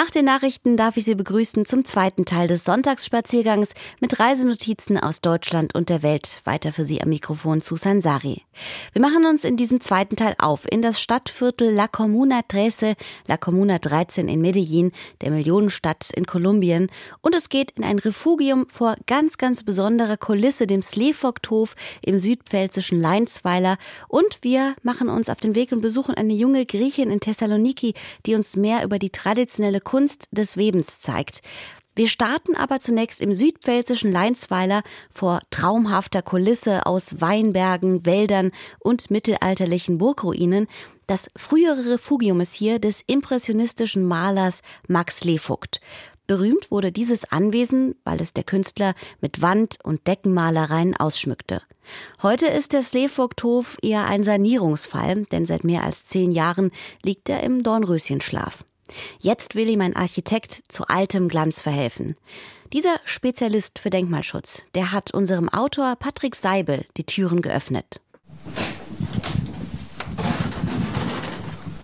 Nach den Nachrichten darf ich Sie begrüßen zum zweiten Teil des Sonntagsspaziergangs mit Reisenotizen aus Deutschland und der Welt. Weiter für Sie am Mikrofon Susan Sari. Wir machen uns in diesem zweiten Teil auf in das Stadtviertel La Comuna 13, La Comuna 13 in Medellin, der Millionenstadt in Kolumbien. Und es geht in ein Refugium vor ganz, ganz besonderer Kulisse, dem Slevogthof im südpfälzischen Leinsweiler. Und wir machen uns auf den Weg und besuchen eine junge Griechin in Thessaloniki, die uns mehr über die traditionelle Kunst des Webens zeigt. Wir starten aber zunächst im südpfälzischen Leinsweiler vor traumhafter Kulisse aus Weinbergen, Wäldern und mittelalterlichen Burgruinen. Das frühere Refugium ist hier des impressionistischen Malers Max Levogt. Berühmt wurde dieses Anwesen, weil es der Künstler mit Wand- und Deckenmalereien ausschmückte. Heute ist der Slevogthof eher ein Sanierungsfall, denn seit mehr als zehn Jahren liegt er im Dornröschenschlaf. Jetzt will ihm ein Architekt zu altem Glanz verhelfen. Dieser Spezialist für Denkmalschutz, der hat unserem Autor Patrick Seibel die Türen geöffnet.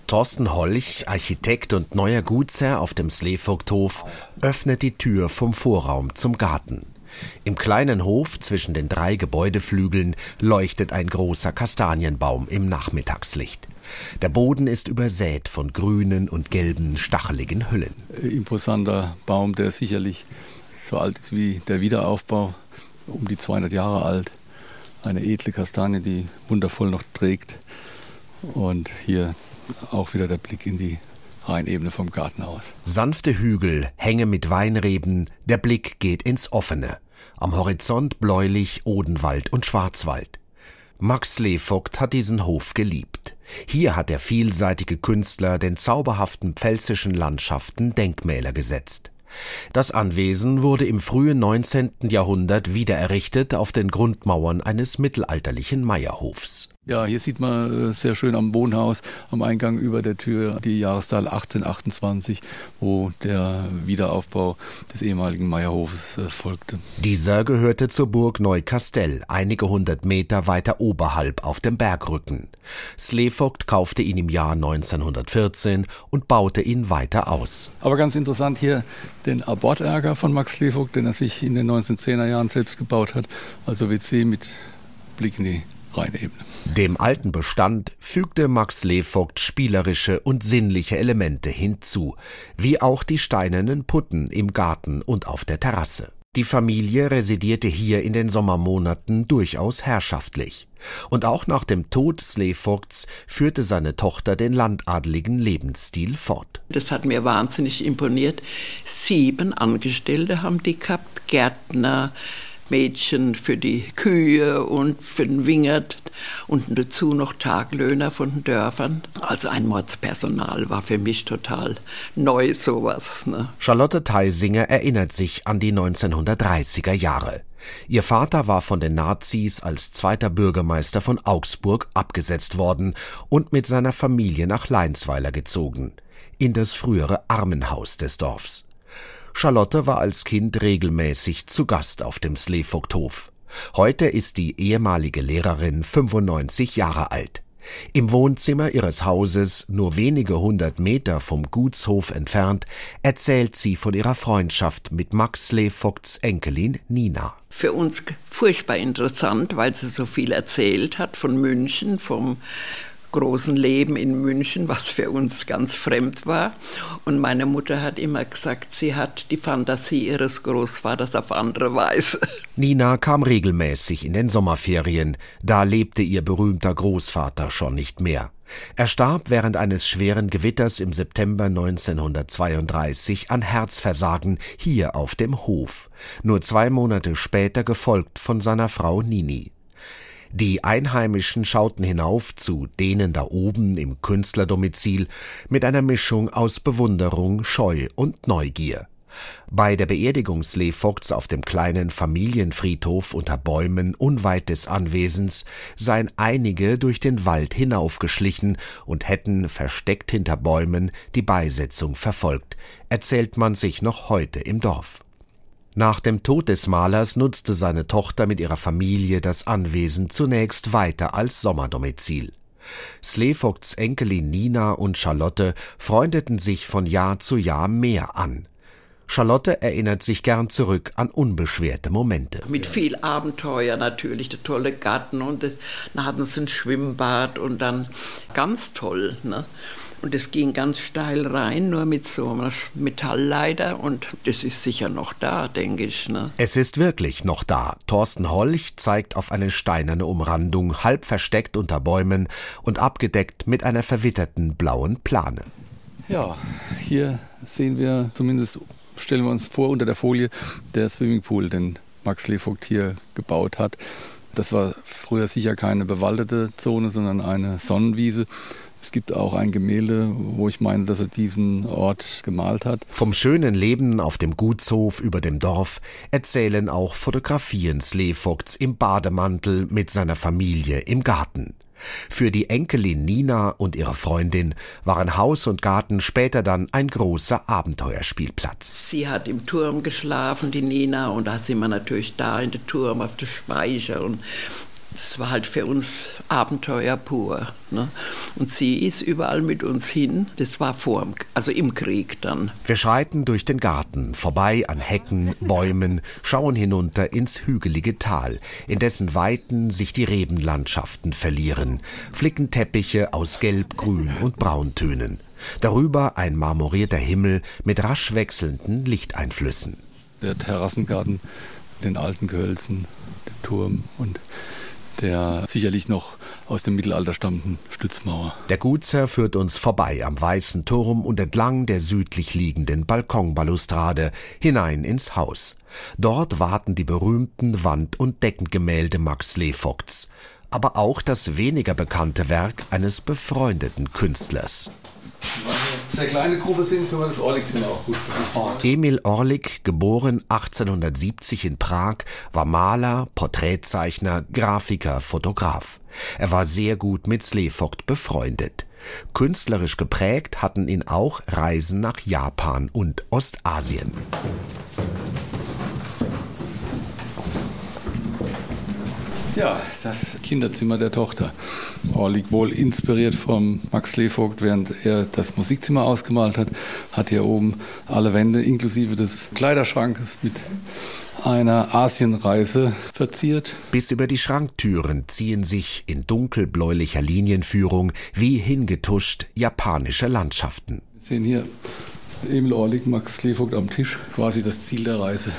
Thorsten Holch, Architekt und neuer Gutsherr auf dem Slevogthof, öffnet die Tür vom Vorraum zum Garten. Im kleinen Hof zwischen den drei Gebäudeflügeln leuchtet ein großer Kastanienbaum im Nachmittagslicht. Der Boden ist übersät von grünen und gelben, stacheligen Hüllen. Imposanter Baum, der sicherlich so alt ist wie der Wiederaufbau, um die 200 Jahre alt. Eine edle Kastanie, die wundervoll noch trägt. Und hier auch wieder der Blick in die Rheinebene vom Garten aus. Sanfte Hügel, Hänge mit Weinreben, der Blick geht ins Offene. Am Horizont bläulich Odenwald und Schwarzwald. Max Levogt hat diesen Hof geliebt. Hier hat der vielseitige Künstler den zauberhaften pfälzischen Landschaften Denkmäler gesetzt. Das Anwesen wurde im frühen 19. Jahrhundert wiedererrichtet auf den Grundmauern eines mittelalterlichen Meierhofs. Ja, hier sieht man äh, sehr schön am Wohnhaus, am Eingang über der Tür die Jahreszahl 1828, wo der Wiederaufbau des ehemaligen Meierhofes äh, folgte. Dieser gehörte zur Burg Neukastell, einige hundert Meter weiter oberhalb auf dem Bergrücken. Slevogt kaufte ihn im Jahr 1914 und baute ihn weiter aus. Aber ganz interessant hier den Abortärger von Max Slevogt, den er sich in den 1910er Jahren selbst gebaut hat, also WC mit Blick in die Rheinebene. Dem alten Bestand fügte Max Levogt spielerische und sinnliche Elemente hinzu, wie auch die steinernen Putten im Garten und auf der Terrasse. Die Familie residierte hier in den Sommermonaten durchaus herrschaftlich. Und auch nach dem Tod Slevogts führte seine Tochter den landadeligen Lebensstil fort. Das hat mir wahnsinnig imponiert. Sieben Angestellte haben die gehabt, Gärtner, Mädchen für die Kühe und für den Wingert und dazu noch Taglöhner von den Dörfern. Also ein Mordspersonal war für mich total neu sowas. Ne? Charlotte Theisinger erinnert sich an die 1930er Jahre. Ihr Vater war von den Nazis als zweiter Bürgermeister von Augsburg abgesetzt worden und mit seiner Familie nach Leinsweiler gezogen, in das frühere Armenhaus des Dorfs. Charlotte war als Kind regelmäßig zu Gast auf dem Slevogthof. Heute ist die ehemalige Lehrerin 95 Jahre alt. Im Wohnzimmer ihres Hauses, nur wenige hundert Meter vom Gutshof entfernt, erzählt sie von ihrer Freundschaft mit Max Levogts Enkelin Nina. Für uns furchtbar interessant, weil sie so viel erzählt hat von München, vom großen Leben in München, was für uns ganz fremd war. Und meine Mutter hat immer gesagt, sie hat die Fantasie ihres Großvaters auf andere Weise. Nina kam regelmäßig in den Sommerferien, da lebte ihr berühmter Großvater schon nicht mehr. Er starb während eines schweren Gewitters im September 1932 an Herzversagen hier auf dem Hof, nur zwei Monate später gefolgt von seiner Frau Nini. Die Einheimischen schauten hinauf zu denen da oben im Künstlerdomizil mit einer Mischung aus Bewunderung, Scheu und Neugier. Bei der Beerdigung Slevogts auf dem kleinen Familienfriedhof unter Bäumen unweit des Anwesens seien einige durch den Wald hinaufgeschlichen und hätten versteckt hinter Bäumen die Beisetzung verfolgt, erzählt man sich noch heute im Dorf. Nach dem Tod des Malers nutzte seine Tochter mit ihrer Familie das Anwesen zunächst weiter als Sommerdomizil. Slevogts Enkelin Nina und Charlotte freundeten sich von Jahr zu Jahr mehr an. Charlotte erinnert sich gern zurück an unbeschwerte Momente. Mit viel Abenteuer natürlich, der tolle Garten und dann hatten sie ein Schwimmbad und dann ganz toll. Ne? Und es ging ganz steil rein, nur mit so einer Metallleiter. Und das ist sicher noch da, denke ich. Ne? Es ist wirklich noch da. Thorsten Holch zeigt auf eine steinerne Umrandung, halb versteckt unter Bäumen und abgedeckt mit einer verwitterten blauen Plane. Ja, hier sehen wir zumindest, stellen wir uns vor, unter der Folie der Swimmingpool, den Max Levogt hier gebaut hat. Das war früher sicher keine bewaldete Zone, sondern eine Sonnenwiese. Es gibt auch ein Gemälde, wo ich meine, dass er diesen Ort gemalt hat. Vom schönen Leben auf dem Gutshof über dem Dorf erzählen auch Fotografien Slevogts im Bademantel mit seiner Familie im Garten. Für die Enkelin Nina und ihre Freundin waren Haus und Garten später dann ein großer Abenteuerspielplatz. Sie hat im Turm geschlafen, die Nina, und da sind wir natürlich da in der Turm auf der Speicher und es war halt für uns Abenteuer pur. Ne? Und sie ist überall mit uns hin. Das war vor, also im Krieg dann. Wir schreiten durch den Garten, vorbei an Hecken, Bäumen, schauen hinunter ins hügelige Tal, in dessen Weiten sich die Rebenlandschaften verlieren, flicken Teppiche aus Gelb, Grün und Brauntönen. Darüber ein marmorierter Himmel mit rasch wechselnden Lichteinflüssen. Der Terrassengarten, den alten Gehölzen, den Turm und der sicherlich noch aus dem Mittelalter stammenden Stützmauer. Der Gutsherr führt uns vorbei am Weißen Turm und entlang der südlich liegenden Balkonbalustrade hinein ins Haus. Dort warten die berühmten Wand- und Deckengemälde Max Levogts, aber auch das weniger bekannte Werk eines befreundeten Künstlers. Sehr kleine Gruppe sind, können wir das Orlik-Zimmer auch gut besichtigen. Emil Orlik, geboren 1870 in Prag, war Maler, Porträtzeichner, Grafiker, Fotograf. Er war sehr gut mit Slevogt befreundet. Künstlerisch geprägt hatten ihn auch Reisen nach Japan und Ostasien. Ja, das Kinderzimmer der Tochter. Orlik wohl inspiriert vom Max Levogt, während er das Musikzimmer ausgemalt hat, hat hier oben alle Wände inklusive des Kleiderschrankes mit einer Asienreise verziert. Bis über die Schranktüren ziehen sich in dunkelbläulicher Linienführung wie hingetuscht japanische Landschaften. Wir sehen hier Emil Orlik, Max Levogt am Tisch, quasi das Ziel der Reise.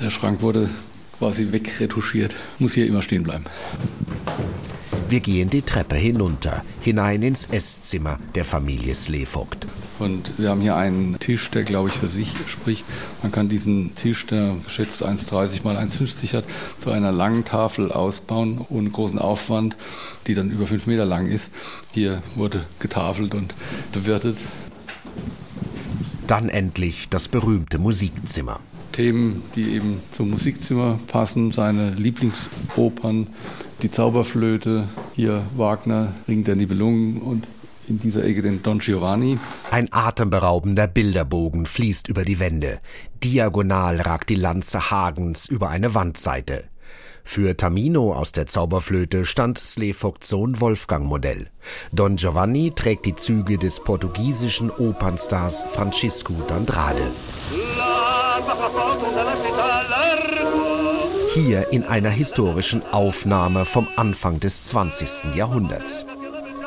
Der Schrank wurde quasi wegretuschiert. Muss hier immer stehen bleiben. Wir gehen die Treppe hinunter, hinein ins Esszimmer der Familie Slevogt. Und wir haben hier einen Tisch, der, glaube ich, für sich spricht. Man kann diesen Tisch, der geschätzt 1,30 mal 1,50 hat, zu einer langen Tafel ausbauen, ohne großen Aufwand, die dann über fünf Meter lang ist. Hier wurde getafelt und bewirtet. Dann endlich das berühmte Musikzimmer. Themen, die eben zum Musikzimmer passen, seine Lieblingsopern, die Zauberflöte, hier Wagner, Ring der Nibelungen und in dieser Ecke den Don Giovanni. Ein atemberaubender Bilderbogen fließt über die Wände. Diagonal ragt die Lanze Hagens über eine Wandseite. Für Tamino aus der Zauberflöte stand Slevogts Sohn Wolfgang Modell. Don Giovanni trägt die Züge des portugiesischen Opernstars Francisco d'Andrade. Hier in einer historischen Aufnahme vom Anfang des 20. Jahrhunderts.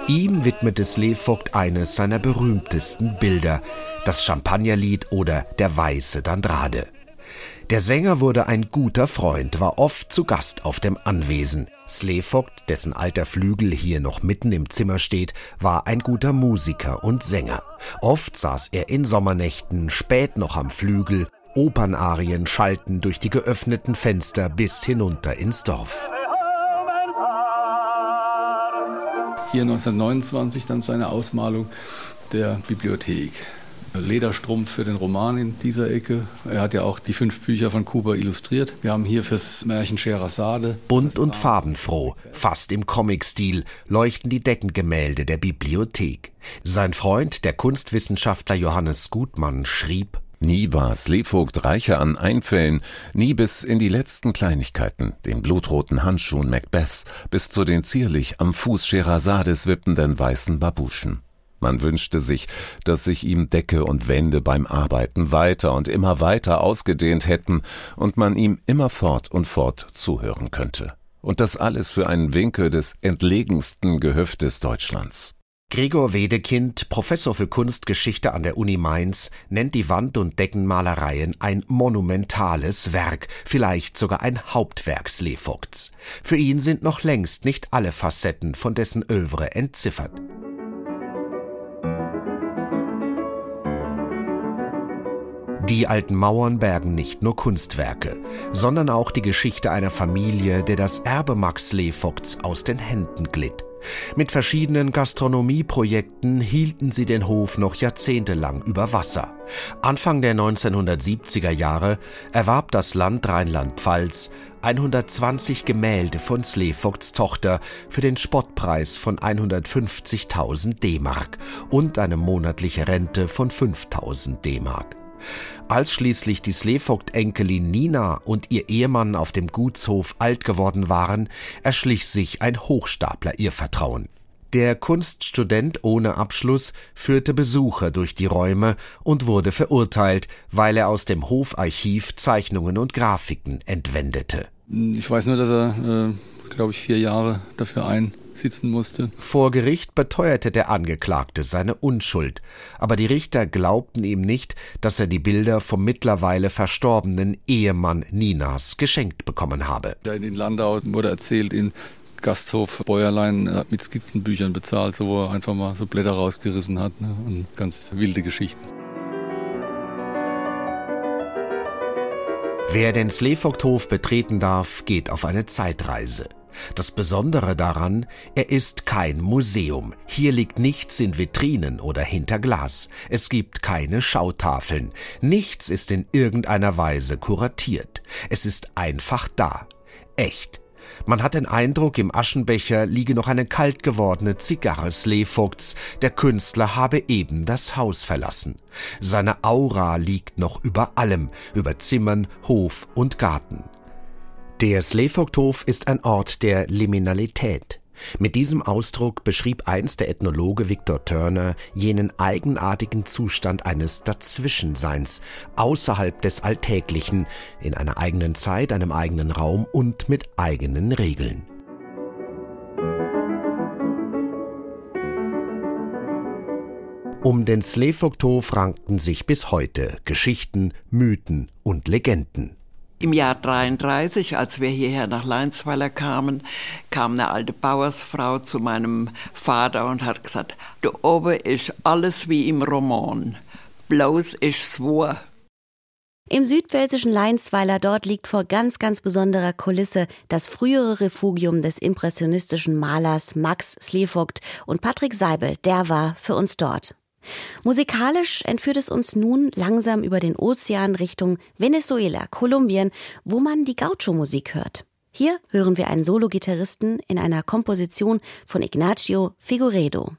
Ihm widmete Slevogt eines seiner berühmtesten Bilder, das Champagnerlied oder Der weiße D'Andrade. Der Sänger wurde ein guter Freund, war oft zu Gast auf dem Anwesen. Slevogt, dessen alter Flügel hier noch mitten im Zimmer steht, war ein guter Musiker und Sänger. Oft saß er in Sommernächten spät noch am Flügel Opernarien schalten durch die geöffneten Fenster bis hinunter ins Dorf. Hier 1929 dann seine Ausmalung der Bibliothek. Lederstrumpf für den Roman in dieser Ecke. Er hat ja auch die fünf Bücher von Kuba illustriert. Wir haben hier fürs Märchen Scheherazade. Bunt und farbenfroh, fast im Comic-Stil, leuchten die Deckengemälde der Bibliothek. Sein Freund, der Kunstwissenschaftler Johannes Gutmann, schrieb Nie war Slevogt reicher an Einfällen, nie bis in die letzten Kleinigkeiten, den blutroten Handschuhen Macbeths, bis zu den zierlich am Fuß Scheherazades wippenden weißen Babuschen. Man wünschte sich, dass sich ihm Decke und Wände beim Arbeiten weiter und immer weiter ausgedehnt hätten und man ihm immerfort und fort zuhören könnte. Und das alles für einen Winkel des entlegensten Gehöftes Deutschlands. Gregor Wedekind, Professor für Kunstgeschichte an der Uni Mainz, nennt die Wand- und Deckenmalereien ein monumentales Werk, vielleicht sogar ein Hauptwerk Slevogts. Für ihn sind noch längst nicht alle Facetten von dessen Övre entziffert. Die alten Mauern bergen nicht nur Kunstwerke, sondern auch die Geschichte einer Familie, der das Erbe Max Levogts aus den Händen glitt. Mit verschiedenen Gastronomieprojekten hielten sie den Hof noch jahrzehntelang über Wasser. Anfang der 1970er Jahre erwarb das Land Rheinland-Pfalz 120 Gemälde von Slevogts Tochter für den Spottpreis von 150.000 D-Mark und eine monatliche Rente von 5.000 D-Mark. Als schließlich die Slevogt-Enkelin Nina und ihr Ehemann auf dem Gutshof alt geworden waren, erschlich sich ein Hochstapler ihr Vertrauen. Der Kunststudent ohne Abschluss führte Besucher durch die Räume und wurde verurteilt, weil er aus dem Hofarchiv Zeichnungen und Grafiken entwendete. Ich weiß nur, dass er, äh, glaube ich, vier Jahre dafür ein sitzen musste. Vor Gericht beteuerte der Angeklagte seine Unschuld, aber die Richter glaubten ihm nicht, dass er die Bilder vom mittlerweile verstorbenen Ehemann Ninas geschenkt bekommen habe. In Landau wurde erzählt, in Gasthof Bäuerlein hat mit Skizzenbüchern bezahlt, so wo er einfach mal so Blätter rausgerissen hat ne? und ganz wilde Geschichten. Wer den Slevogthof betreten darf, geht auf eine Zeitreise. Das Besondere daran, er ist kein Museum. Hier liegt nichts in Vitrinen oder hinter Glas. Es gibt keine Schautafeln. Nichts ist in irgendeiner Weise kuratiert. Es ist einfach da. Echt. Man hat den Eindruck, im Aschenbecher liege noch eine kalt gewordene Zigarre Slevogts, der Künstler habe eben das Haus verlassen. Seine Aura liegt noch über allem, über Zimmern, Hof und Garten. Der Slevogthof ist ein Ort der Liminalität. Mit diesem Ausdruck beschrieb einst der Ethnologe Victor Turner jenen eigenartigen Zustand eines Dazwischenseins, außerhalb des Alltäglichen, in einer eigenen Zeit, einem eigenen Raum und mit eigenen Regeln. Um den Slevogthof rankten sich bis heute Geschichten, Mythen und Legenden. Im Jahr 33, als wir hierher nach Leinsweiler kamen, kam eine alte Bauersfrau zu meinem Vater und hat gesagt, da oben ist alles wie im Roman, bloß ist wahr. Im südpfälzischen Leinsweiler dort liegt vor ganz, ganz besonderer Kulisse das frühere Refugium des impressionistischen Malers Max Slevogt und Patrick Seibel, der war für uns dort. Musikalisch entführt es uns nun langsam über den Ozean Richtung Venezuela, Kolumbien, wo man die Gaucho-Musik hört. Hier hören wir einen Solo-Gitarristen in einer Komposition von Ignacio Figueredo.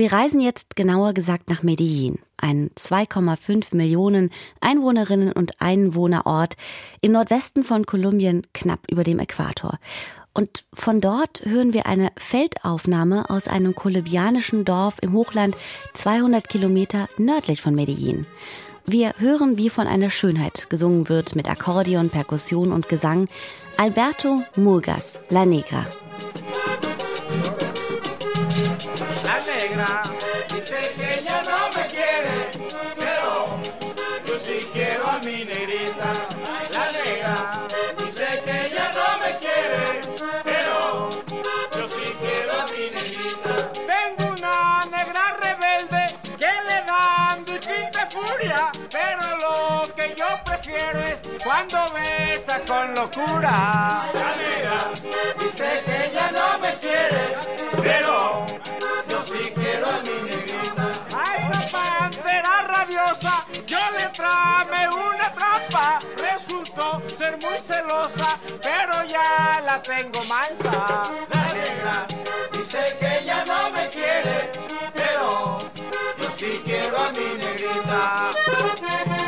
Wir reisen jetzt genauer gesagt nach Medellin, ein 2,5 Millionen Einwohnerinnen und Einwohnerort im Nordwesten von Kolumbien, knapp über dem Äquator. Und von dort hören wir eine Feldaufnahme aus einem kolumbianischen Dorf im Hochland 200 Kilometer nördlich von Medellin. Wir hören, wie von einer Schönheit gesungen wird mit Akkordeon, Perkussion und Gesang. Alberto Murgas, La Negra. Pero lo que yo prefiero es cuando besa con locura. La negra dice que ella no me quiere, pero yo sí quiero a mi negrita. A esta pantera rabiosa yo le trame una trampa. Resultó ser muy celosa, pero ya la tengo mansa. La negra dice que ella no me sí quiero a mi negrita.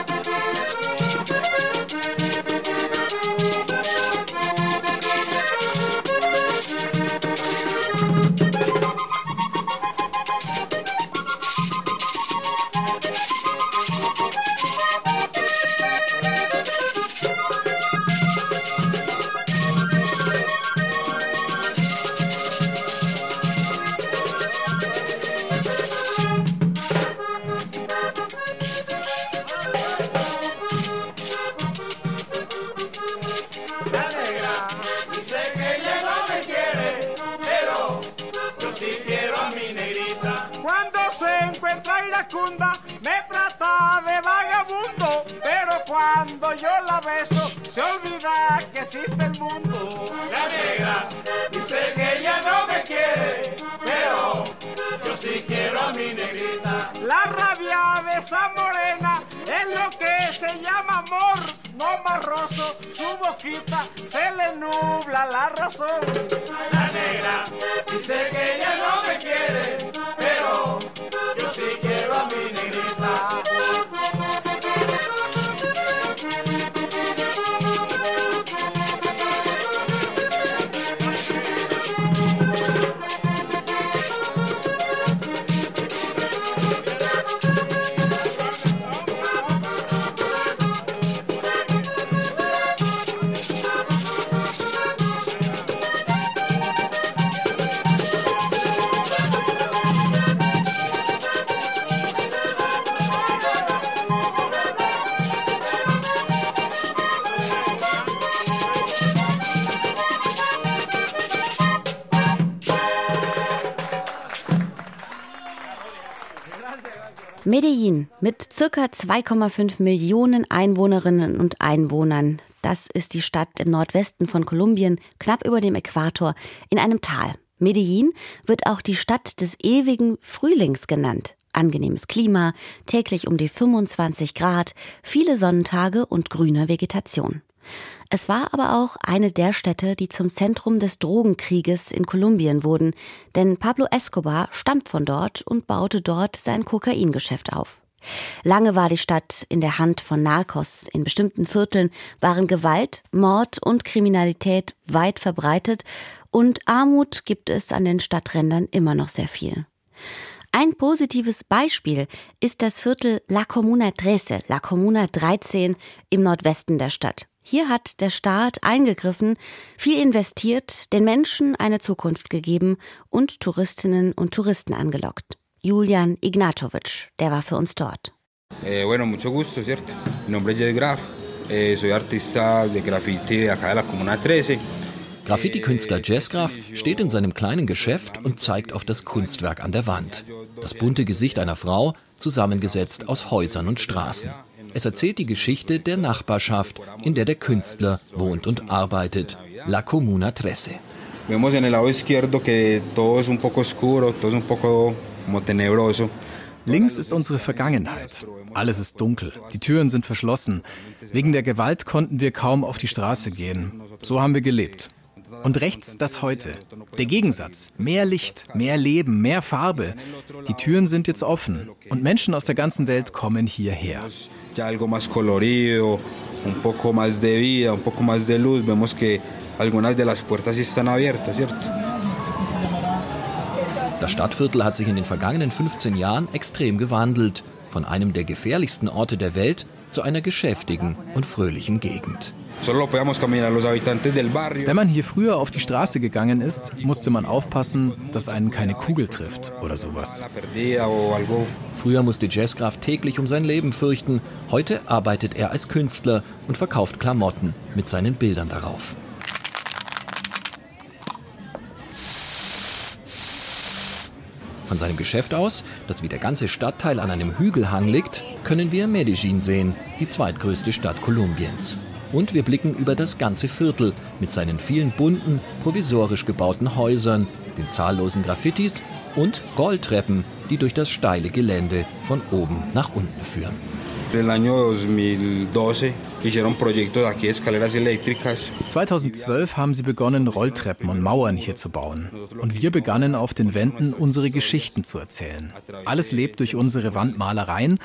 Medellin mit circa 2,5 Millionen Einwohnerinnen und Einwohnern. Das ist die Stadt im Nordwesten von Kolumbien, knapp über dem Äquator, in einem Tal. Medellin wird auch die Stadt des ewigen Frühlings genannt. Angenehmes Klima, täglich um die 25 Grad, viele Sonnentage und grüne Vegetation. Es war aber auch eine der Städte, die zum Zentrum des Drogenkrieges in Kolumbien wurden, denn Pablo Escobar stammt von dort und baute dort sein Kokaingeschäft auf. Lange war die Stadt in der Hand von Narcos. In bestimmten Vierteln waren Gewalt, Mord und Kriminalität weit verbreitet und Armut gibt es an den Stadträndern immer noch sehr viel. Ein positives Beispiel ist das Viertel La Comuna 13, La Comuna 13 im Nordwesten der Stadt. Hier hat der Staat eingegriffen, viel investiert, den Menschen eine Zukunft gegeben und Touristinnen und Touristen angelockt. Julian Ignatovic, der war für uns dort. Eh, bueno, mucho gusto, ¿cierto? Mi nombre es Jed Graf, eh, soy artista de graffiti acá de la Comuna 13. Graffiti-Künstler Jazzgraf steht in seinem kleinen Geschäft und zeigt auf das Kunstwerk an der Wand. Das bunte Gesicht einer Frau, zusammengesetzt aus Häusern und Straßen. Es erzählt die Geschichte der Nachbarschaft, in der der Künstler wohnt und arbeitet. La Comuna Trece. Vemos en el lado izquierdo que todo es un poco oscuro, todo es un poco como tenebroso. Links ist unsere Vergangenheit. Alles ist dunkel. Die Türen sind verschlossen. Wegen der Gewalt konnten wir kaum auf die Straße gehen. So haben wir gelebt. Und rechts das Heute. Der Gegensatz. Mehr Licht, mehr Leben, mehr Farbe. Die Türen sind jetzt offen und Menschen aus der ganzen Welt kommen hierher. Un poco más de vida, un poco más de luz, vemos que algunas de las puertas están abiertas, ¿cierto? Das Stadtviertel hat sich in den vergangenen 15 Jahren extrem gewandelt, von einem der gefährlichsten Orte der Welt zu einer geschäftigen und fröhlichen Gegend. Wenn man hier früher auf die Straße gegangen ist, musste man aufpassen, dass einen keine Kugel trifft oder sowas. Früher musste Jazzgraf täglich um sein Leben fürchten. Heute arbeitet er als Künstler und verkauft Klamotten mit seinen Bildern darauf. Von seinem Geschäft aus, das wie der ganze Stadtteil an einem Hügelhang liegt, können wir Medellin sehen, die zweitgrößte Stadt Kolumbiens. Und wir blicken über das ganze Viertel mit seinen vielen bunten, provisorisch gebauten Häusern, den zahllosen Graffitis und Rolltreppen, die durch das steile Gelände von oben nach unten führen. El año 2012 hicieron proyectos aquí escaleras eléctricas. 2012 haben sie begonnen, Rolltreppen und Mauern hier zu bauen. Und wir begannen auf den Wänden unsere Geschichten zu erzählen. Alles lebt durch unsere Wandmalereien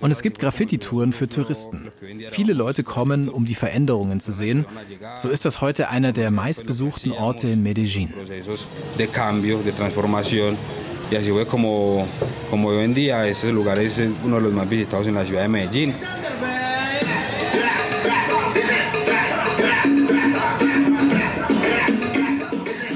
und es gibt Graffiti-Touren für Touristen. Viele Leute kommen, um die Veränderungen zu sehen. So ist das heute einer der meistbesuchten Orte in Medellin. Y así fue como, como hoy en día ese lugar es uno de los más visitados en la ciudad de Medellín.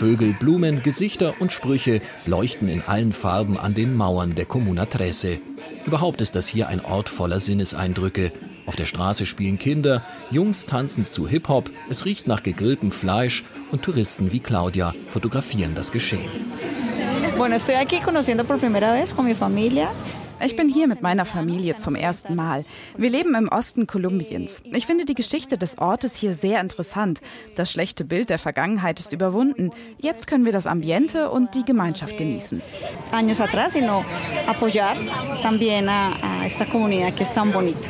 Vögel, Blumen, Gesichter und Sprüche leuchten in allen Farben an den Mauern der Comuna Trece. Überhaupt ist das hier ein Ort voller Sinneseindrücke. Auf der Straße spielen Kinder, Jungs tanzen zu Hip-Hop, es riecht nach gegrilltem Fleisch und Touristen wie Claudia fotografieren das Geschehen. Bueno, estoy aquí conociendo por primera vez con mi familia. Ich bin hier mit meiner Familie zum ersten Mal. Wir leben im Osten Kolumbiens. Ich finde die Geschichte des Ortes hier sehr interessant. Das schlechte Bild der Vergangenheit ist überwunden. Jetzt können wir das Ambiente und die Gemeinschaft genießen. Años atrás, sino apoyar también a, a esta comunidad que es tan bonita.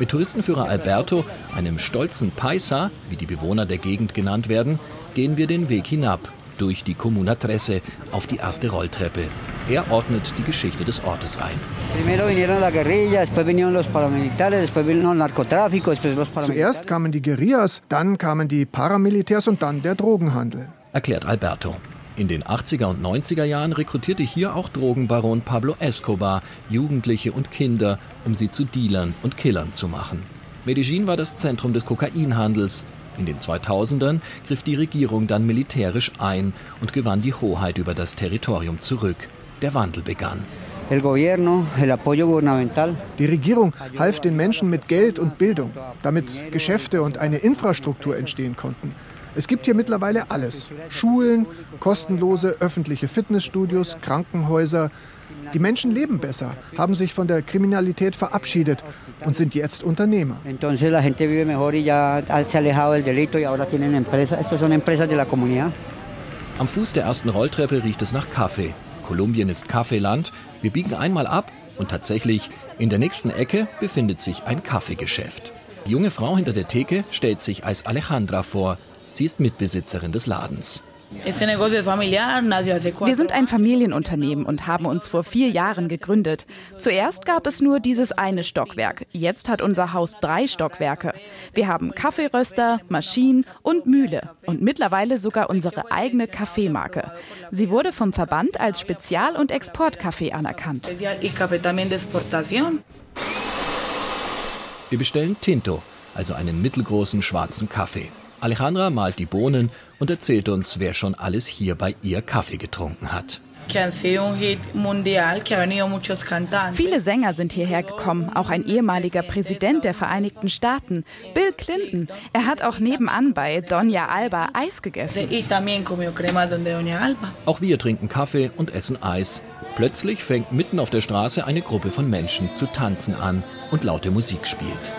Mit Touristenführer Alberto, einem stolzen Paisa, wie die Bewohner der Gegend genannt werden, gehen wir den Weg hinab durch die Comuna Trece auf die erste Rolltreppe. Er ordnet die Geschichte des Ortes ein. Zuerst kamen die Guerillas, dann kamen die Paramilitärs und dann der Drogenhandel. Erklärt Alberto. In den 80er und 90er Jahren rekrutierte hier auch Drogenbaron Pablo Escobar Jugendliche und Kinder, um sie zu Dealern und Killern zu machen. Medellin war das Zentrum des Kokainhandels. In den 2000ern griff die Regierung dann militärisch ein und gewann die Hoheit über das Territorium zurück. Der Wandel begann. Die Regierung half den Menschen mit Geld und Bildung, damit Geschäfte und eine Infrastruktur entstehen konnten. Es gibt hier mittlerweile alles. Schulen, kostenlose öffentliche Fitnessstudios, Krankenhäuser, die Menschen leben besser, haben sich von der Kriminalität verabschiedet und sind jetzt Unternehmer. Am Fuß der ersten Rolltreppe riecht es nach Kaffee. Kolumbien ist Kaffeeland. Wir biegen einmal ab und tatsächlich, in der nächsten Ecke befindet sich ein Kaffeegeschäft. Die junge Frau hinter der Theke stellt sich als Alejandra vor. Sie ist Mitbesitzerin des Ladens. Wir sind ein Familienunternehmen und haben uns vor vier Jahren gegründet. Zuerst gab es nur dieses eine Stockwerk. Jetzt hat unser Haus drei Stockwerke. Wir haben Kaffeeröster, Maschinen und Mühle und mittlerweile sogar unsere eigene Kaffeemarke. Sie wurde vom Verband als Spezial- und Exportkaffee anerkannt. Wir bestellen Tinto, also einen mittelgroßen schwarzen Kaffee. Alejandra malt die Bohnen und erzählt uns, wer schon alles hier bei ihr Kaffee getrunken hat. Viele Sänger sind hierher gekommen, auch ein ehemaliger Präsident der Vereinigten Staaten, Bill Clinton. Er hat auch nebenan bei Doña Alba Eis gegessen. Auch wir trinken Kaffee und essen Eis. Plötzlich fängt mitten auf der Straße eine Gruppe von Menschen zu tanzen an und laute Musik spielt.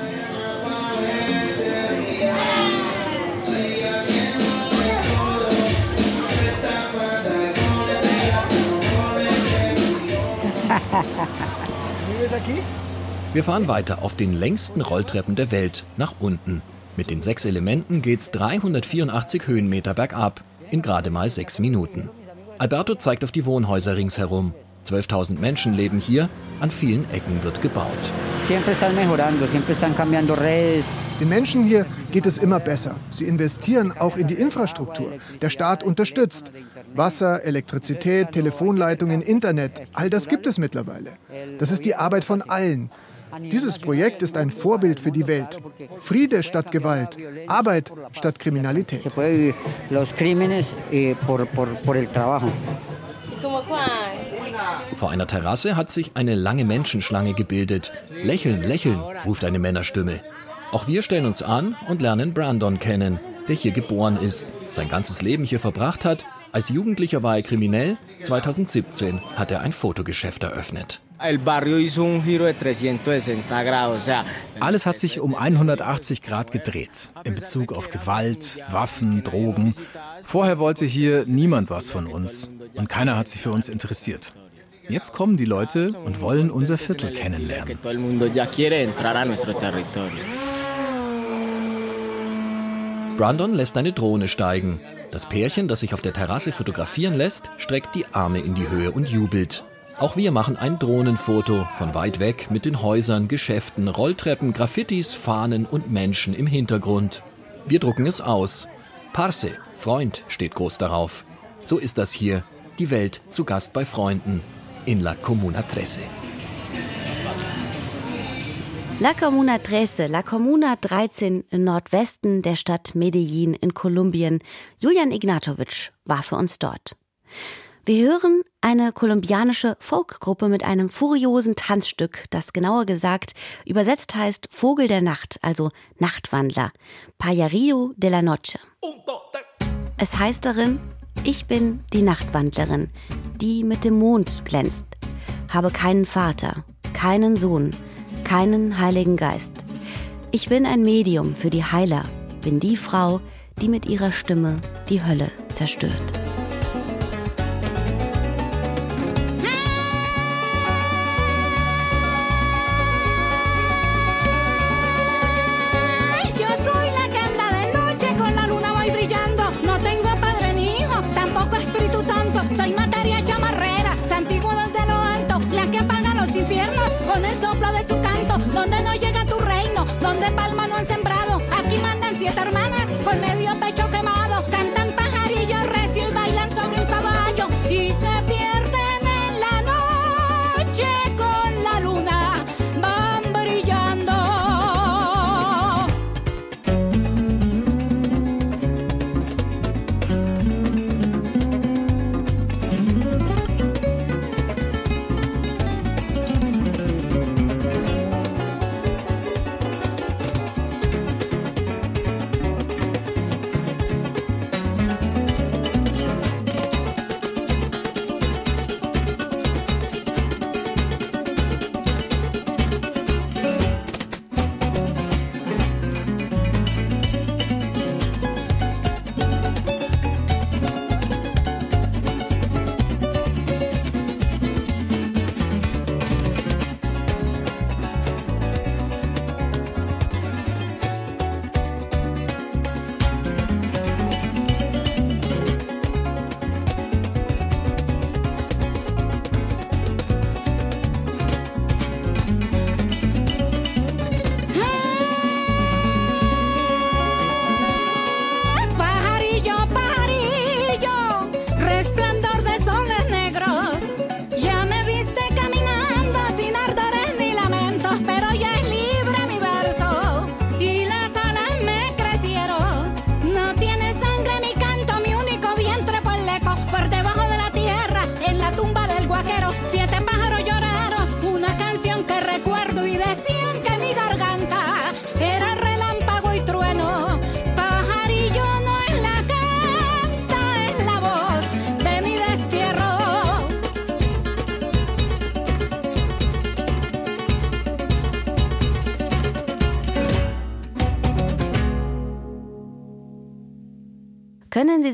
Wir fahren weiter auf den längsten Rolltreppen der Welt nach unten. Mit den sechs Elementen geht's 384 Höhenmeter bergab in gerade mal sechs Minuten. Alberto zeigt auf die Wohnhäuser ringsherum. 12.000 Menschen leben hier, an vielen Ecken wird gebaut. Den Menschen hier geht es immer besser. Sie investieren auch in die Infrastruktur. Der Staat unterstützt. Wasser, Elektrizität, Telefonleitungen, Internet, all das gibt es mittlerweile. Das ist die Arbeit von allen. Dieses Projekt ist ein Vorbild für die Welt. Friede statt Gewalt, Arbeit statt Kriminalität. Vor einer Terrasse hat sich eine lange Menschenschlange gebildet. Lächeln, lächeln, ruft eine Männerstimme. Auch wir stellen uns an und lernen Brandon kennen, der hier geboren ist, sein ganzes Leben hier verbracht hat. Als Jugendlicher war er kriminell. 2017 hat er ein Fotogeschäft eröffnet. Alles hat sich um 180 Grad gedreht in Bezug auf Gewalt, Waffen, Drogen. Vorher wollte hier niemand was von uns und keiner hat sich für uns interessiert. Jetzt kommen die Leute und wollen unser Viertel kennenlernen. Brandon lässt eine Drohne steigen. Das Pärchen, das sich auf der Terrasse fotografieren lässt, streckt die Arme in die Höhe und jubelt. Auch wir machen ein Drohnenfoto von weit weg mit den Häusern, Geschäften, Rolltreppen, Graffitis, Fahnen und Menschen im Hintergrund. Wir drucken es aus. Parse, Freund, steht groß darauf. So ist das hier. Die Welt zu Gast bei Freunden in La Comuna Trece. La Comuna Trece, La Comuna 13 im Nordwesten der Stadt Medellin in Kolumbien. Julian Ignatovic war für uns dort. Wir hören eine kolumbianische Folkgruppe mit einem furiosen Tanzstück, das genauer gesagt übersetzt heißt Vogel der Nacht, also Nachtwandler, Payarillo de la Noche. Es heißt darin, ich bin die Nachtwandlerin, die mit dem Mond glänzt, habe keinen Vater, keinen Sohn, keinen Heiligen Geist. Ich bin ein Medium für die Heiler, bin die Frau, die mit ihrer Stimme die Hölle zerstört.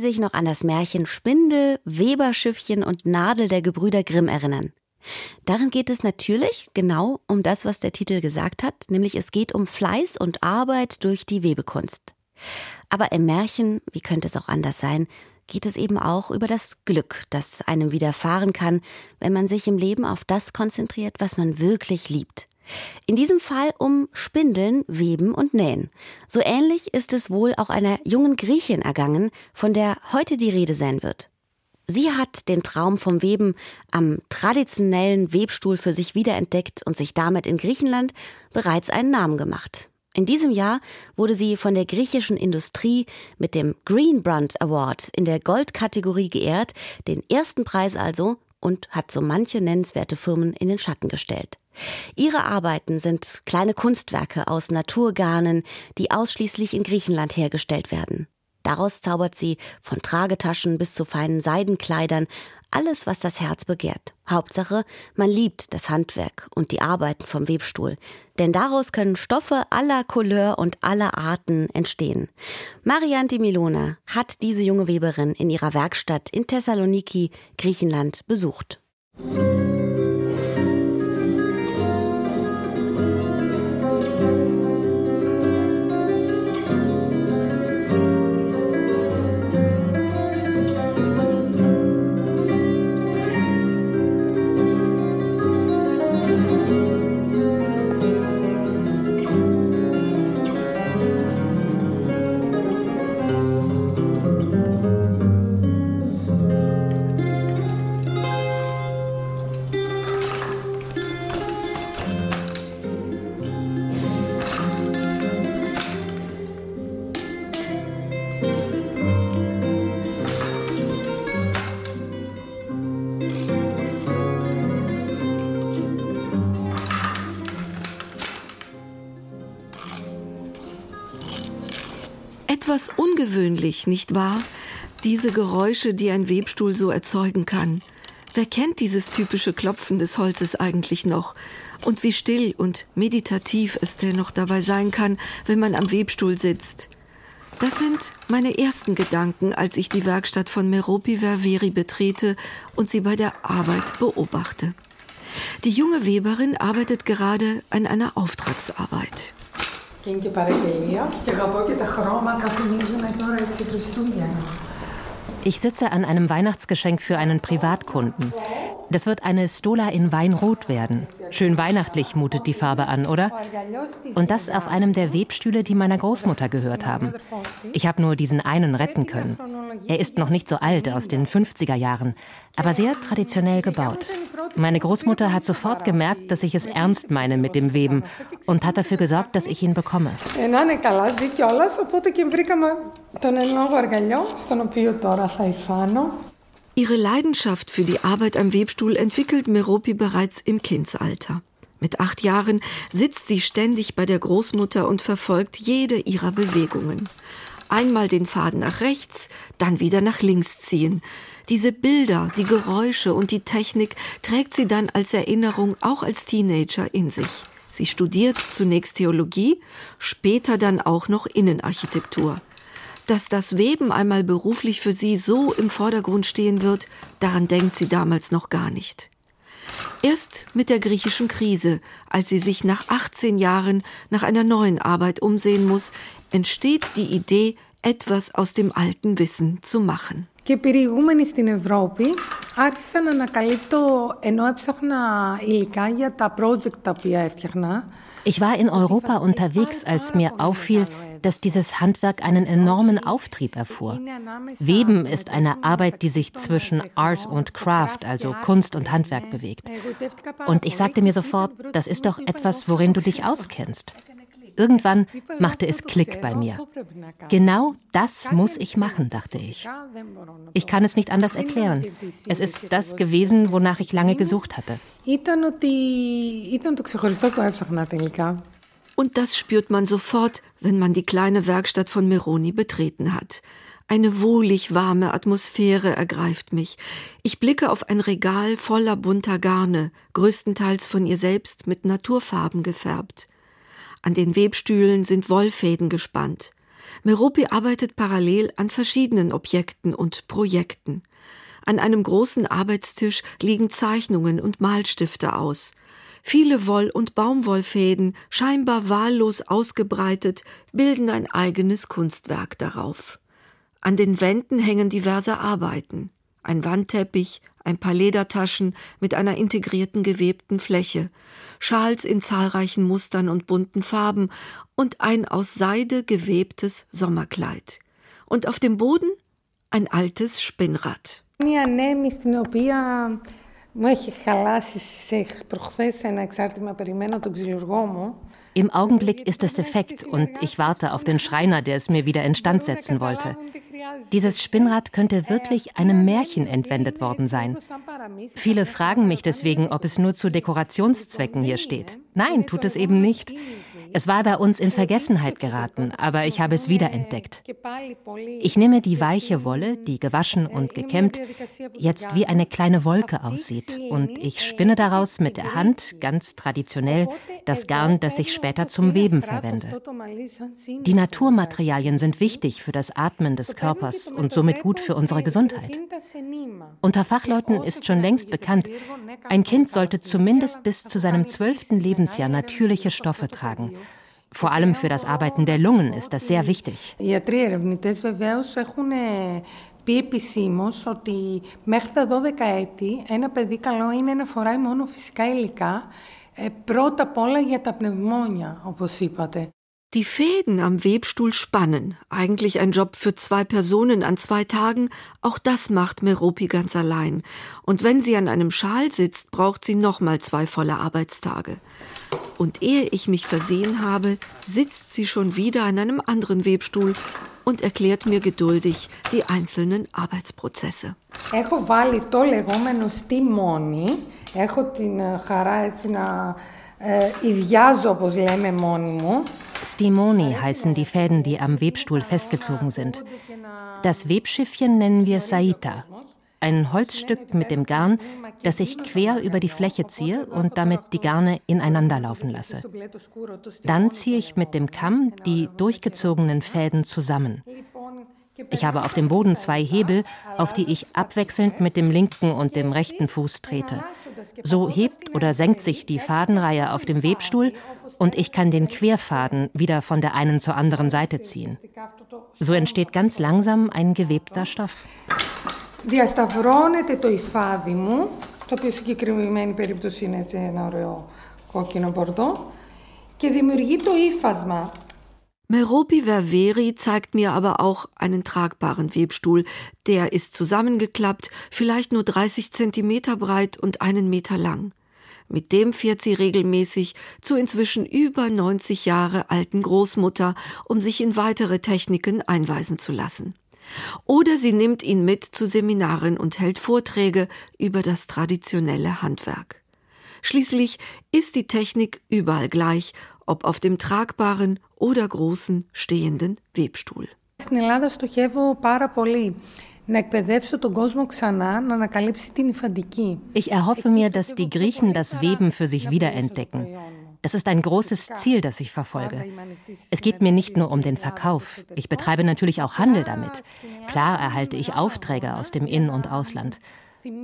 Sich noch an das Märchen Spindel, Weberschiffchen und Nadel der Gebrüder Grimm erinnern? Darin geht es natürlich genau um das, was der Titel gesagt hat, nämlich es geht um Fleiß und Arbeit durch die Webekunst. Aber im Märchen, wie könnte es auch anders sein, geht es eben auch über das Glück, das einem widerfahren kann, wenn man sich im Leben auf das konzentriert, was man wirklich liebt. In diesem Fall um Spindeln, Weben und Nähen. So ähnlich ist es wohl auch einer jungen Griechin ergangen, von der heute die Rede sein wird. Sie hat den Traum vom Weben am traditionellen Webstuhl für sich wiederentdeckt und sich damit in Griechenland bereits einen Namen gemacht. In diesem Jahr wurde sie von der griechischen Industrie mit dem Greenbrand Award in der Goldkategorie geehrt, den ersten Preis also, und hat so manche nennenswerte Firmen in den Schatten gestellt. Ihre Arbeiten sind kleine Kunstwerke aus Naturgarnen, die ausschließlich in Griechenland hergestellt werden. Daraus zaubert sie von Tragetaschen bis zu feinen Seidenkleidern alles, was das Herz begehrt. Hauptsache, man liebt das Handwerk und die Arbeiten vom Webstuhl. Denn daraus können Stoffe aller Couleur und aller Arten entstehen. Marianti Milona hat diese junge Weberin in ihrer Werkstatt in Thessaloniki, Griechenland, besucht. Etwas ungewöhnlich, nicht wahr? Diese Geräusche, die ein Webstuhl so erzeugen kann. Wer kennt dieses typische Klopfen des Holzes eigentlich noch? Und wie still und meditativ es dennoch dabei sein kann, wenn man am Webstuhl sitzt. Das sind meine ersten Gedanken, als ich die Werkstatt von Meropi Ververi betrete und sie bei der Arbeit beobachte. Die junge Weberin arbeitet gerade an einer Auftragsarbeit. Και είναι και παραγγελία και αγαπώ και τα χρώματα θυμίζουν ich sitze an einem Weihnachtsgeschenk für einen Privatkunden. Das wird eine Stola in Weinrot werden. Schön weihnachtlich mutet die Farbe an, oder? Und das auf einem der Webstühle, die meiner Großmutter gehört haben. Ich habe nur diesen einen retten können. Er ist noch nicht so alt, aus den 50er Jahren, aber sehr traditionell gebaut. Meine Großmutter hat sofort gemerkt, dass ich es ernst meine mit dem Weben und hat dafür gesorgt, dass ich ihn bekomme. Ihre Leidenschaft für die Arbeit am Webstuhl entwickelt Meropi bereits im Kindsalter. Mit acht Jahren sitzt sie ständig bei der Großmutter und verfolgt jede ihrer Bewegungen. Einmal den Faden nach rechts, dann wieder nach links ziehen. Diese Bilder, die Geräusche und die Technik trägt sie dann als Erinnerung auch als Teenager in sich. Sie studiert zunächst Theologie, später dann auch noch Innenarchitektur. Dass das Weben einmal beruflich für sie so im Vordergrund stehen wird, daran denkt sie damals noch gar nicht. Erst mit der griechischen Krise, als sie sich nach 18 Jahren nach einer neuen Arbeit umsehen muss, entsteht die Idee, etwas aus dem alten Wissen zu machen. Και περιηγούμενη στην Ευρώπη άρχισα να ανακαλύπτω ενώ έψαχνα υλικά για τα project τα οποία έφτιαχνα. Ich war in Europa unterwegs, als mir auffiel, dass dieses Handwerk einen enormen Auftrieb erfuhr. Weben ist eine Arbeit, die sich zwischen Art und Craft, also Kunst und Handwerk bewegt. Und ich sagte mir sofort, das ist doch etwas, worin du dich auskennst. Irgendwann machte es Klick bei mir. Genau das muss ich machen, dachte ich. Ich kann es nicht anders erklären. Es ist das gewesen, wonach ich lange gesucht hatte. Und das spürt man sofort, wenn man die kleine Werkstatt von Meroni betreten hat. Eine wohlig warme Atmosphäre ergreift mich. Ich blicke auf ein Regal voller bunter Garne, größtenteils von ihr selbst mit Naturfarben gefärbt. An den Webstühlen sind Wollfäden gespannt. Meropi arbeitet parallel an verschiedenen Objekten und Projekten. An einem großen Arbeitstisch liegen Zeichnungen und Malstifte aus. Viele Woll- und Baumwollfäden, scheinbar wahllos ausgebreitet, bilden ein eigenes Kunstwerk darauf. An den Wänden hängen diverse Arbeiten. Ein Wandteppich, ein paar Ledertaschen mit einer integrierten gewebten Fläche, Schals in zahlreichen Mustern und bunten Farben und ein aus Seide gewebtes Sommerkleid. Und auf dem Boden ein altes Spinnrad. Im Augenblick ist es defekt und ich warte auf den Schreiner, der es mir wieder instand setzen wollte. Dieses Spinnrad könnte wirklich einem Märchen entwendet worden sein. Viele fragen mich deswegen, ob es nur zu Dekorationszwecken hier steht. Nein, tut es eben nicht. Es war bei uns in Vergessenheit geraten, aber ich habe es wiederentdeckt. Ich nehme die weiche Wolle, die gewaschen und gekämmt, jetzt wie eine kleine Wolke aussieht, und ich spinne daraus mit der Hand, ganz traditionell, das Garn, das ich später zum Weben verwende. Die Naturmaterialien sind wichtig für das Atmen des Körpers und somit gut für unsere Gesundheit. Unter Fachleuten ist schon längst bekannt, ein Kind sollte zumindest bis zu seinem zwölften Lebensjahr natürliche Stoffe tragen. Vor allem für das Arbeiten der Lungen ist das sehr wichtig. πει επισήμω ότι μέχρι τα 12 έτη ένα παιδί καλό είναι να φοράει μόνο φυσικά υλικά, πρώτα απ' όλα για τα πνευμόνια, όπως είπατε. Die Fäden am Webstuhl spannen. Eigentlich ein Job für zwei Personen an zwei Tagen. Auch das macht Meropi ganz allein. Und wenn sie an einem Schal sitzt, braucht sie nochmal zwei volle Arbeitstage. Und ehe ich mich versehen habe, sitzt sie schon wieder an einem anderen Webstuhl und erklärt mir geduldig die einzelnen Arbeitsprozesse. Έχω βάλει το λεγόμενο στιμόνι. Έχω την χαρά έτσι να ιδιάζω, όπως λέμε, μόνη μου. Stimoni heißen die Fäden, die am Webstuhl festgezogen sind. Das Webschiffchen nennen wir Saita, ein Holzstück mit dem Garn, das ich quer über die Fläche ziehe und damit die Garne ineinander laufen lasse. Dann ziehe ich mit dem Kamm die durchgezogenen Fäden zusammen. Ich habe auf dem Boden zwei Hebel, auf die ich abwechselnd mit dem linken und dem rechten Fuß trete. So hebt oder senkt sich die Fadenreihe auf dem Webstuhl und ich kann den Querfaden wieder von der einen zur anderen Seite ziehen. So entsteht ganz langsam ein gewebter Stoff Διασταυρώνεται το υφάδι μου, το οποίο συγκεκριμένη περίπτωση είναι έτσι ένα ωραίο κόκκινο πορτό, και δημιουργεί το ύφασμα. Meropi Ververi zeigt mir aber auch einen tragbaren Webstuhl. Der ist zusammengeklappt, vielleicht nur 30 Zentimeter breit und einen Meter lang. Mit dem fährt sie regelmäßig zur inzwischen über 90 Jahre alten Großmutter, um sich in weitere Techniken einweisen zu lassen. Oder sie nimmt ihn mit zu Seminaren und hält Vorträge über das traditionelle Handwerk. Schließlich ist die Technik überall gleich, ob auf dem tragbaren oder großen stehenden Webstuhl. Στην Ελλάδα στοχεύω πάρα πολύ ich erhoffe mir, dass die Griechen das Weben für sich wiederentdecken. Das ist ein großes Ziel, das ich verfolge. Es geht mir nicht nur um den Verkauf. Ich betreibe natürlich auch Handel damit. Klar erhalte ich Aufträge aus dem In- und Ausland.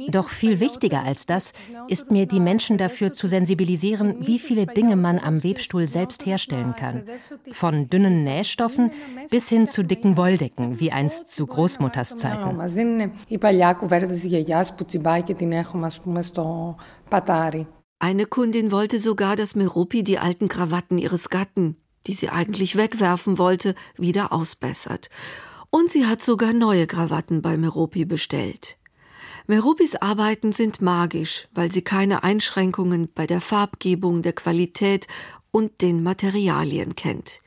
Doch viel wichtiger als das ist mir, die Menschen dafür zu sensibilisieren, wie viele Dinge man am Webstuhl selbst herstellen kann. Von dünnen Nähstoffen bis hin zu dicken Wolldecken, wie einst zu Großmutters Zeiten. Eine Kundin wollte sogar, dass Meropi die alten Krawatten ihres Gatten, die sie eigentlich wegwerfen wollte, wieder ausbessert. Und sie hat sogar neue Krawatten bei Meropi bestellt. Merubis Arbeiten sind magisch, weil sie keine Einschränkungen bei der Farbgebung, der Qualität und den Materialien kennt.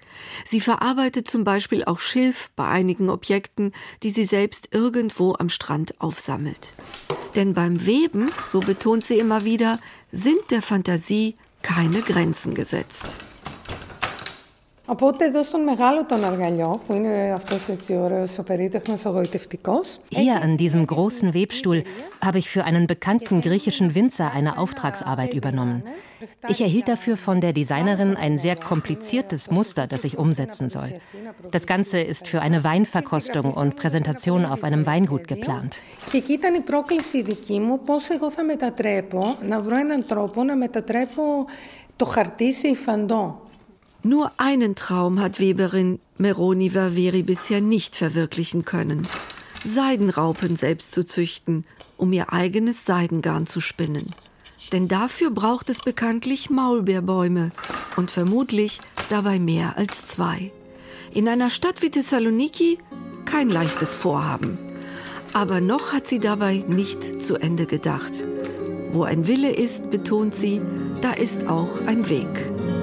Sie verarbeitet zum Beispiel auch Schilf bei einigen Objekten, die sie selbst irgendwo am Strand aufsammelt. Denn beim Weben, so betont sie immer wieder, sind der Fantasie keine Grenzen gesetzt. Οπότε εδώ στον μεγάλο τον αργαλιό, που είναι αυτός έτσι ωραίος, ο περίτεχνος, εγωιτευτικός. Hier an diesem großen Webstuhl habe ich für einen bekannten griechischen Winzer eine Auftragsarbeit übernommen. Ich erhielt dafür von der Designerin ein sehr kompliziertes Muster, das ich umsetzen soll. Das Ganze ist für eine Weinverkostung und Präsentation auf einem Weingut geplant. Και εκεί ήταν η πρόκληση δική μου, πώς εγώ θα μετατρέπω, να βρω έναν τρόπο να μετατρέπω το χαρτί σε υφαντό. Nur einen Traum hat Weberin Meroni Vaveri bisher nicht verwirklichen können. Seidenraupen selbst zu züchten, um ihr eigenes Seidengarn zu spinnen. Denn dafür braucht es bekanntlich Maulbeerbäume und vermutlich dabei mehr als zwei. In einer Stadt wie Thessaloniki kein leichtes Vorhaben. Aber noch hat sie dabei nicht zu Ende gedacht. Wo ein Wille ist, betont sie, da ist auch ein Weg.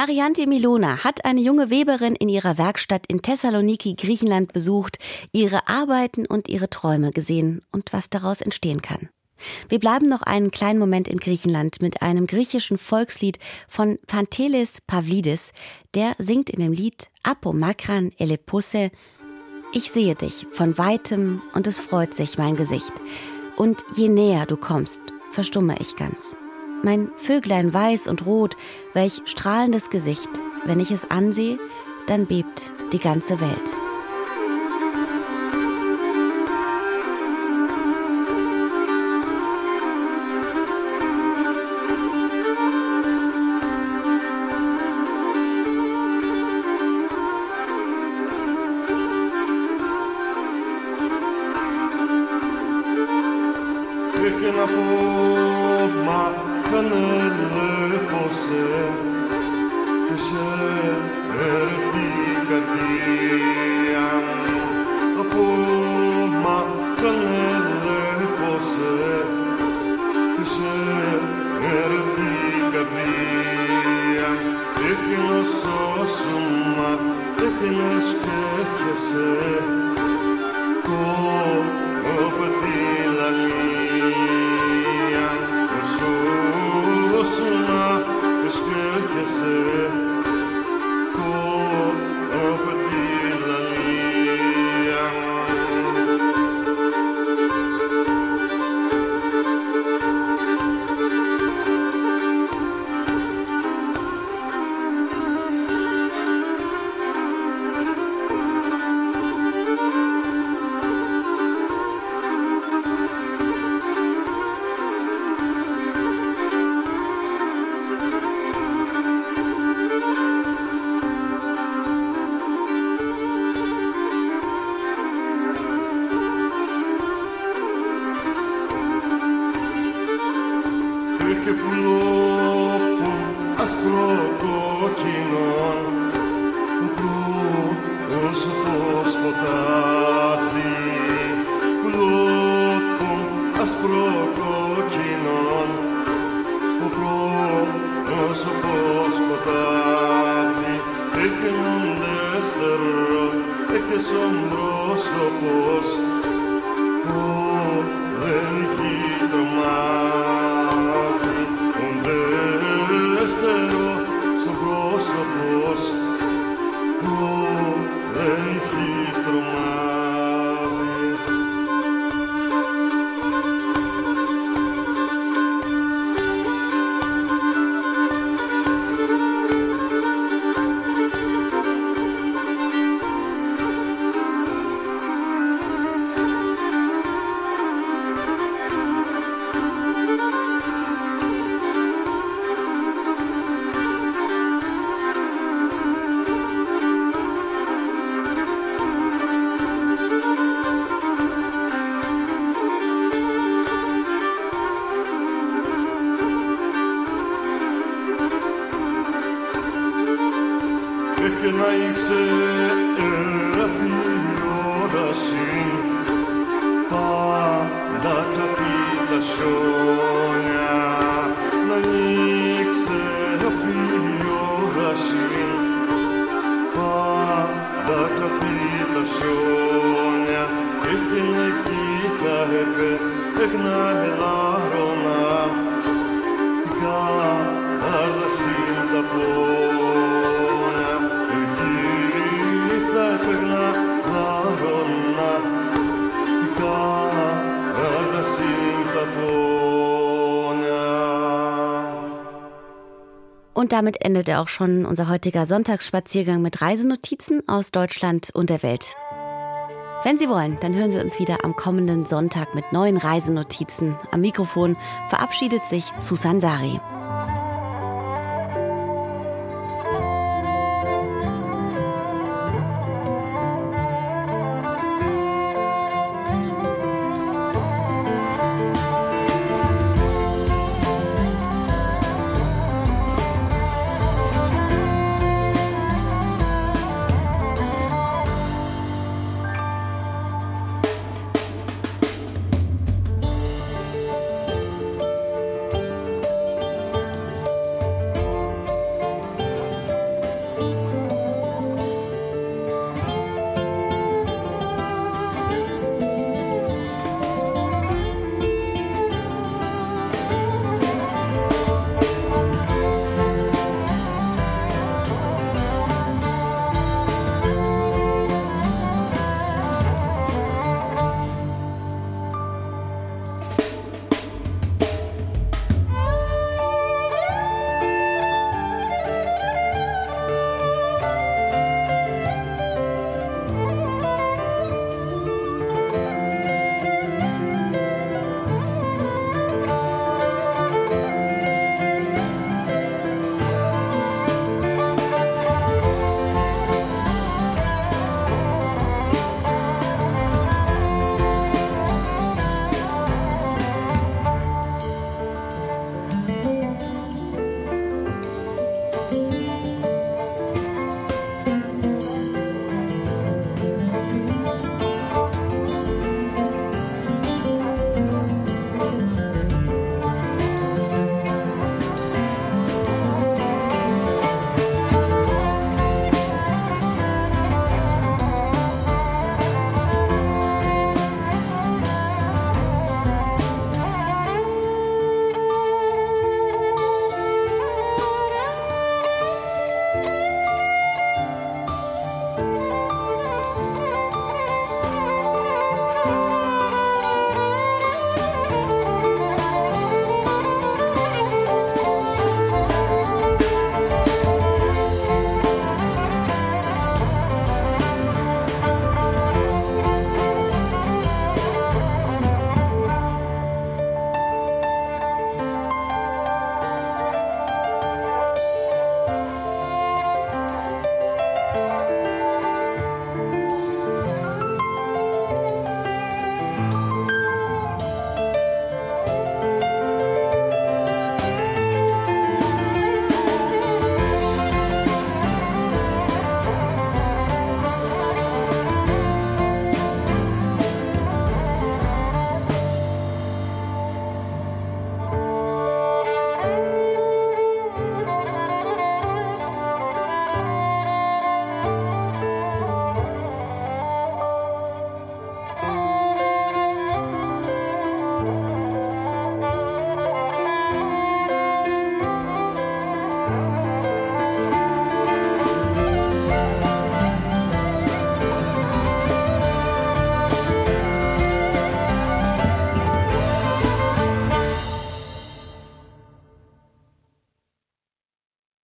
Mariante Milona hat eine junge Weberin in ihrer Werkstatt in Thessaloniki, Griechenland besucht, ihre Arbeiten und ihre Träume gesehen und was daraus entstehen kann. Wir bleiben noch einen kleinen Moment in Griechenland mit einem griechischen Volkslied von Pantelis Pavlidis, der singt in dem Lied Apo Makran Elepuse Ich sehe dich von weitem und es freut sich mein Gesicht. Und je näher du kommst, verstumme ich ganz. Mein Vöglein weiß und rot, welch strahlendes Gesicht. Wenn ich es ansehe, dann bebt die ganze Welt. Und damit endet auch schon unser heutiger Sonntagsspaziergang mit Reisenotizen aus Deutschland und der Welt. Wenn Sie wollen, dann hören Sie uns wieder am kommenden Sonntag mit neuen Reisenotizen. Am Mikrofon verabschiedet sich Susan Sari.